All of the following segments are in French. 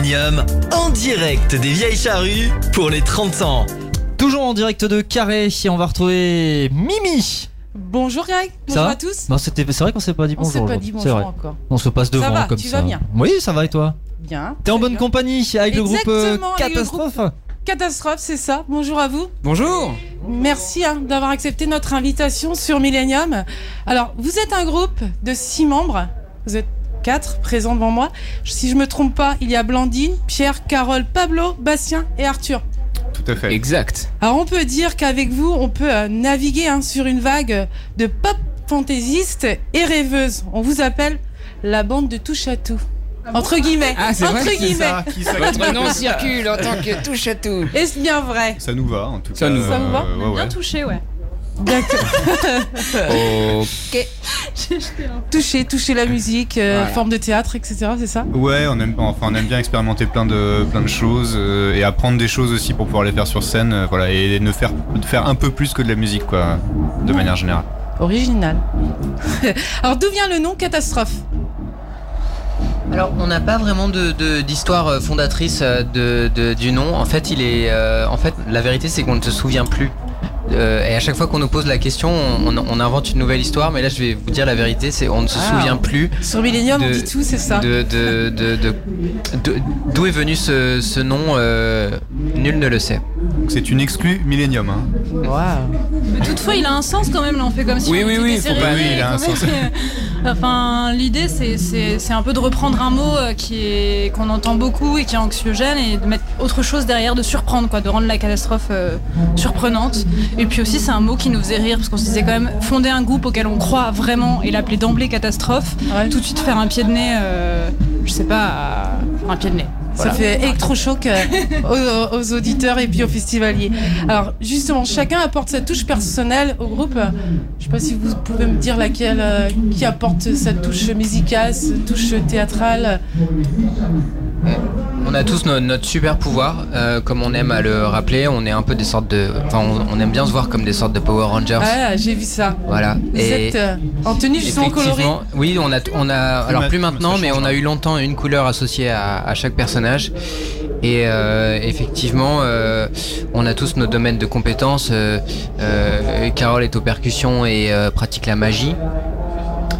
Millennium en direct des vieilles charrues pour les 30 ans. Toujours en direct de Carré, et on va retrouver Mimi. Bonjour Greg, Ça bonjour va à tous. Non, c'était, c'est vrai qu'on s'est pas dit On s'est bonjour. pas dit bonjour encore. On se passe devant va, comme tu ça. vas bien Oui, ça va et toi Bien. T'es en bonne bien. compagnie avec le groupe euh, Exactement, avec le Catastrophe Catastrophe, c'est ça. Bonjour à vous. Bonjour Merci hein, d'avoir accepté notre invitation sur Millennium. Alors, vous êtes un groupe de six membres. Vous êtes quatre présents devant moi. Si je me trompe pas, il y a Blandine, Pierre, Carole, Pablo, Bastien et Arthur. Tout à fait. Exact. Alors, on peut dire qu'avec vous, on peut euh, naviguer hein, sur une vague de pop fantaisiste et rêveuse. On vous appelle la bande de touche à tout. Entre guillemets. Ah, c'est Entre vrai guillemets. Ça, qui ça, Votre nom circule en tant que touche à tout. Est-ce bien vrai? Ça nous va en tout Ça cas. nous va. Ça vous va ouais, ouais. touché, ouais. D'accord. Ok. toucher, toucher la musique, euh, Voilà. forme de théâtre, etc. C'est ça? Ouais, on aime, enfin, on aime bien expérimenter plein de, plein de choses euh, et apprendre des choses aussi pour pouvoir les faire sur scène, euh, voilà, et ne faire, de faire un peu plus que de la musique, quoi, de manière générale. Original. Alors d'où vient le nom catastrophe? Alors, on n'a pas vraiment de- de- d'histoire euh, fondatrice de, de- du nom. En fait, il est, euh, en fait, la vérité, c'est qu'on ne se souvient plus. Euh, et à chaque fois qu'on nous pose la question, on, on invente une nouvelle histoire. Mais là, je vais vous dire la vérité, c'est on ne se Ah. souvient plus Sur Millennium, on De- dit tout, c'est ça. de de- de- de- de- d'où est venu ce, ce nom. euh, nul ne le sait. Donc c'est une exclue Millennium. Hein. Mais toutefois, il a un sens quand même, là, on fait comme si Oui, on oui, était oui, faut pas- oui, il a un sens. enfin, l'idée, c'est- un peu de reprendre un mot euh, qui est qu'on entend beaucoup et qui est anxiogène et de mettre autre chose derrière, de surprendre, quoi, de rendre la catastrophe euh, surprenante. Et puis aussi, c'est un mot qui nous faisait rire parce qu'on se disait quand même fonder un groupe auquel on croit vraiment et l'appeler d'emblée catastrophe, Ouais. tout de suite faire un pied de nez, euh, je sais pas, un pied de nez. Ça fait électrochoc euh, aux, aux auditeurs et puis aux festivaliers. Alors justement, chacun apporte sa touche personnelle au groupe. Je sais pas si vous pouvez me dire laquelle euh, qui apporte sa touche musicale, sa touche théâtrale. On a tous no- notre super pouvoir, euh, comme on aime à le rappeler. On est un peu des sortes de, enfin, on, on aime bien se voir comme des sortes de Power Rangers. Ah, j'ai vu ça. Voilà. Vous Et êtes euh, en tenue justement colorée. Effectivement, oui, on a, on a, alors plus maintenant, mais on a eu longtemps une couleur associée à, à chaque personnage. Et euh, effectivement, euh, on a tous nos domaines de compétences. Euh, euh, Carole est aux percussions et euh, pratique la magie.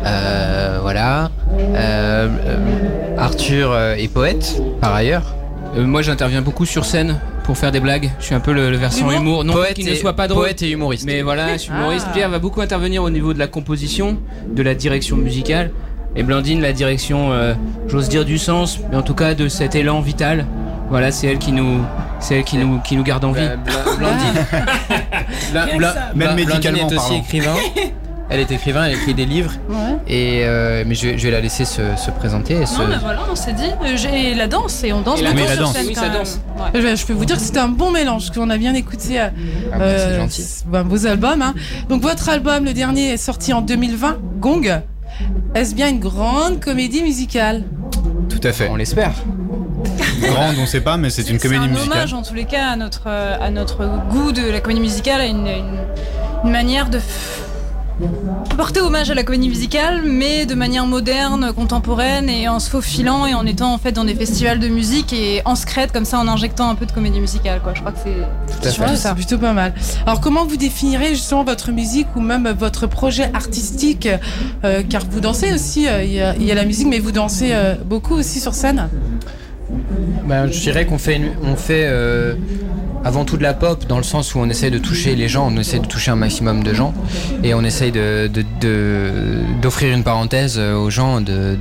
Euh, voilà. Euh, euh, Arthur est poète, par ailleurs. Euh, moi, j'interviens beaucoup sur scène pour faire des blagues. Je suis un peu le, le versant Humour humour. Non, pas poète qu'il ne et- soit pas drôle. Poète et humoriste. Mais voilà, je suis humoriste. Ah. Pierre va beaucoup intervenir au niveau de la composition, de la direction musicale. Et Blandine, la direction, euh, j'ose dire du sens, mais en tout cas de cet élan vital. Voilà, c'est elle qui nous, c'est elle qui nous, qui nous garde en vie. Bla- Blandine. Bla- Même Blandine médicalement est aussi parlant. écrivain. Elle est écrivain, elle écrit des livres. Ouais. Et euh, mais je, vais- je vais la laisser se, se présenter. et se- Non, mais voilà, on s'est dit, euh, j'ai la danse et on danse Et la beaucoup danse, sur la danse. scène Oui, quand ça même. danse. Ouais. Je peux vous dire que c'était un bon mélange, qu'on a bien écouté euh, Ah bah, c'est euh, gentil. c- ben, vos albums. hein. Donc votre album, le dernier, est sorti en 2020, Gong. Est-ce bien une grande comédie musicale? Tout à fait. On l'espère. Grande, on sait pas, mais c'est une comédie un musicale. hommage en tous les cas à notre, à notre goût de la comédie musicale, à une, une- une manière de porter hommage à la comédie musicale, mais de manière moderne, contemporaine et en se faufilant et en étant en fait dans des festivals de musique et en secrète comme ça en injectant un peu de comédie musicale. Quoi. Je crois que c'est plutôt pas mal. Alors comment vous définirez justement votre musique ou même votre projet artistique? Euh, Car vous dansez aussi, euh, il y, a- il y a la musique, mais vous dansez euh, beaucoup aussi sur scène. Ben, je dirais qu'on fait, on fait euh, avant tout de la pop dans le sens où on essaye de toucher les gens, on essaye de toucher un maximum de gens et on essaye de, d'offrir une parenthèse euh, aux gens, de,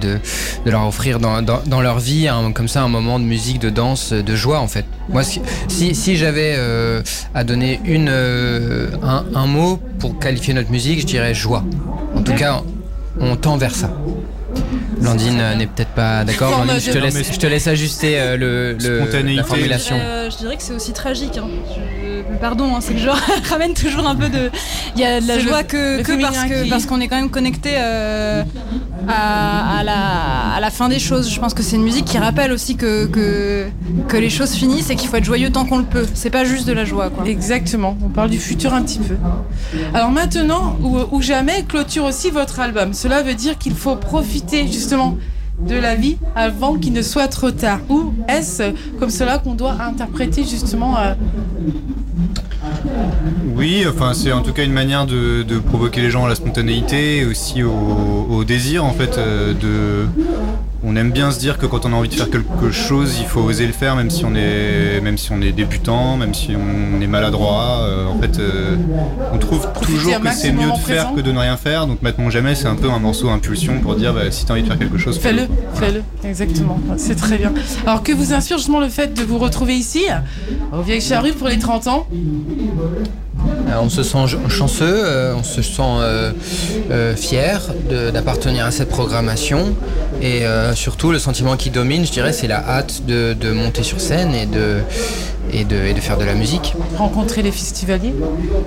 leur offrir dans, leur vie comme ça un moment de musique, de danse, de joie en fait. Moi, si, j'avais euh, à donner une, un, un mot pour qualifier notre musique, je dirais joie. En tout cas, on tend vers ça. Blandine n'est peut-être pas d'accord. Blandine, je te laisse, Non, mais- je te laisse ajuster euh, le, le- la formulation. Euh, je dirais que c'est aussi tragique. hein. Je- Pardon, hein, c'est que je ramène toujours un peu de. Il y a de la le- joie que, le que parce que qu'on est quand même connecté euh, à, à la, à la fin des choses. Je pense que c'est une musique qui rappelle aussi que, que, que les choses finissent et qu'il faut être joyeux tant qu'on le peut. C'est pas juste de la joie, quoi. Exactement, on parle du futur un petit peu. Alors maintenant ou, ou jamais clôture aussi votre album. Cela veut dire qu'il faut profiter justement de la vie avant qu'il ne soit trop tard Ou est-ce comme cela qu'on doit interpréter justement euh, Oui, enfin c'est en tout cas une manière de, de provoquer les gens à la spontanéité et aussi au, au désir en fait euh, de. On aime bien se dire que quand on a envie de faire quelque chose, il faut oser le faire, même si on est, même si on est débutant, même si on est maladroit. Euh, en fait, euh, on trouve toujours que c'est mieux de faire présent. que de ne rien faire. Donc maintenant jamais, c'est un peu un morceau impulsion pour dire bah, si t'as envie de faire quelque chose, Fais-le, Voilà. fais-le, exactement. C'est très bien. Alors que vous inspire justement le fait de vous retrouver ici, au Vieille Charrue pour les 30 ans? On se sent ch- chanceux, euh, on se sent euh, euh, fier d'appartenir à cette programmation. Et euh, surtout le sentiment qui domine, je dirais, c'est la hâte de monter sur scène et de, et, de, et de faire de la musique. Rencontrer les festivaliers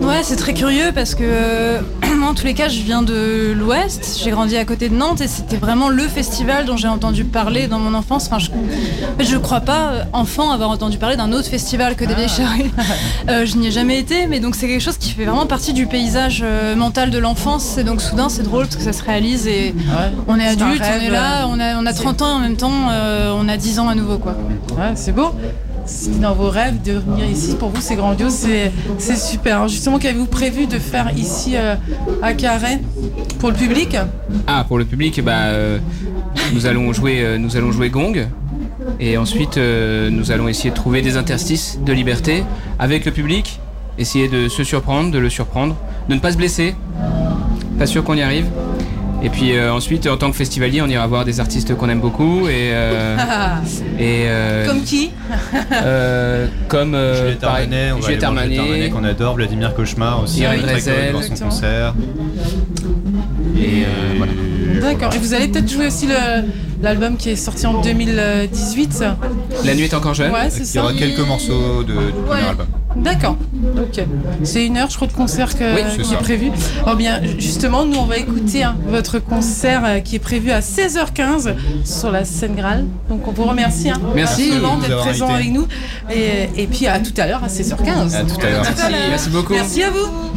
Ouais, c'est très curieux parce que euh, moi, en tous les cas, je viens de l'Ouest. J'ai grandi à côté de Nantes et c'était vraiment le festival dont j'ai entendu parler dans mon enfance. Enfin, je, je crois pas, euh, enfant, avoir entendu parler d'un autre festival que des Vieilles Charrues. Euh, je n'y ai jamais été, mais donc c'est quelque chose qui fait vraiment partie du paysage euh, mental de l'enfance. Et donc soudain, c'est drôle parce que ça se réalise et on est adulte, on est là, on a, on a 30 ans et en même temps, euh, on a 10 ans à nouveau, quoi. Ouais, c'est beau. C'est dans vos rêves de venir ici. Pour vous, c'est grandiose, c'est super. Justement, qu'avez-vous prévu de faire ici euh, à Carré pour le public? Ah, pour le public, bah, euh, nous, allons jouer, euh, nous allons jouer Gong. Et ensuite, nous allons essayer de trouver des interstices de liberté avec le public. Essayer de se surprendre, de le surprendre, de ne pas se blesser. Pas sûr qu'on y arrive. Et puis euh, ensuite, en tant que festivalier, on ira voir des artistes qu'on aime beaucoup. Et, euh, et euh, Comme qui? euh, comme euh, Juliette Armanet, on va Juliette aller voir Juliette Armanet. Armanet qu'on adore, Vladimir Cauchemar aussi, Irène on est très curieux de Drezel. voir son Exactement. concert. Et euh, voilà. D'accord. Et vous allez peut-être jouer aussi le- l'album qui est sorti en 2018 La nuit est encore jeune. Ouais, c'est Il y ça. aura quelques morceaux de, du premier album. D'accord. Ok. C'est une heure, je crois, de concert que, Oui, c'est qui ça. est prévu. Alors bien, justement, nous, on va écouter hein, votre concert euh, qui est prévu à 16h15 sur la scène Graal. Donc, on vous remercie. hein, Merci d'être présent avec nous. Et, et puis, à tout à l'heure, à 16h15. À tout à l'heure. Merci, merci beaucoup. Merci à vous.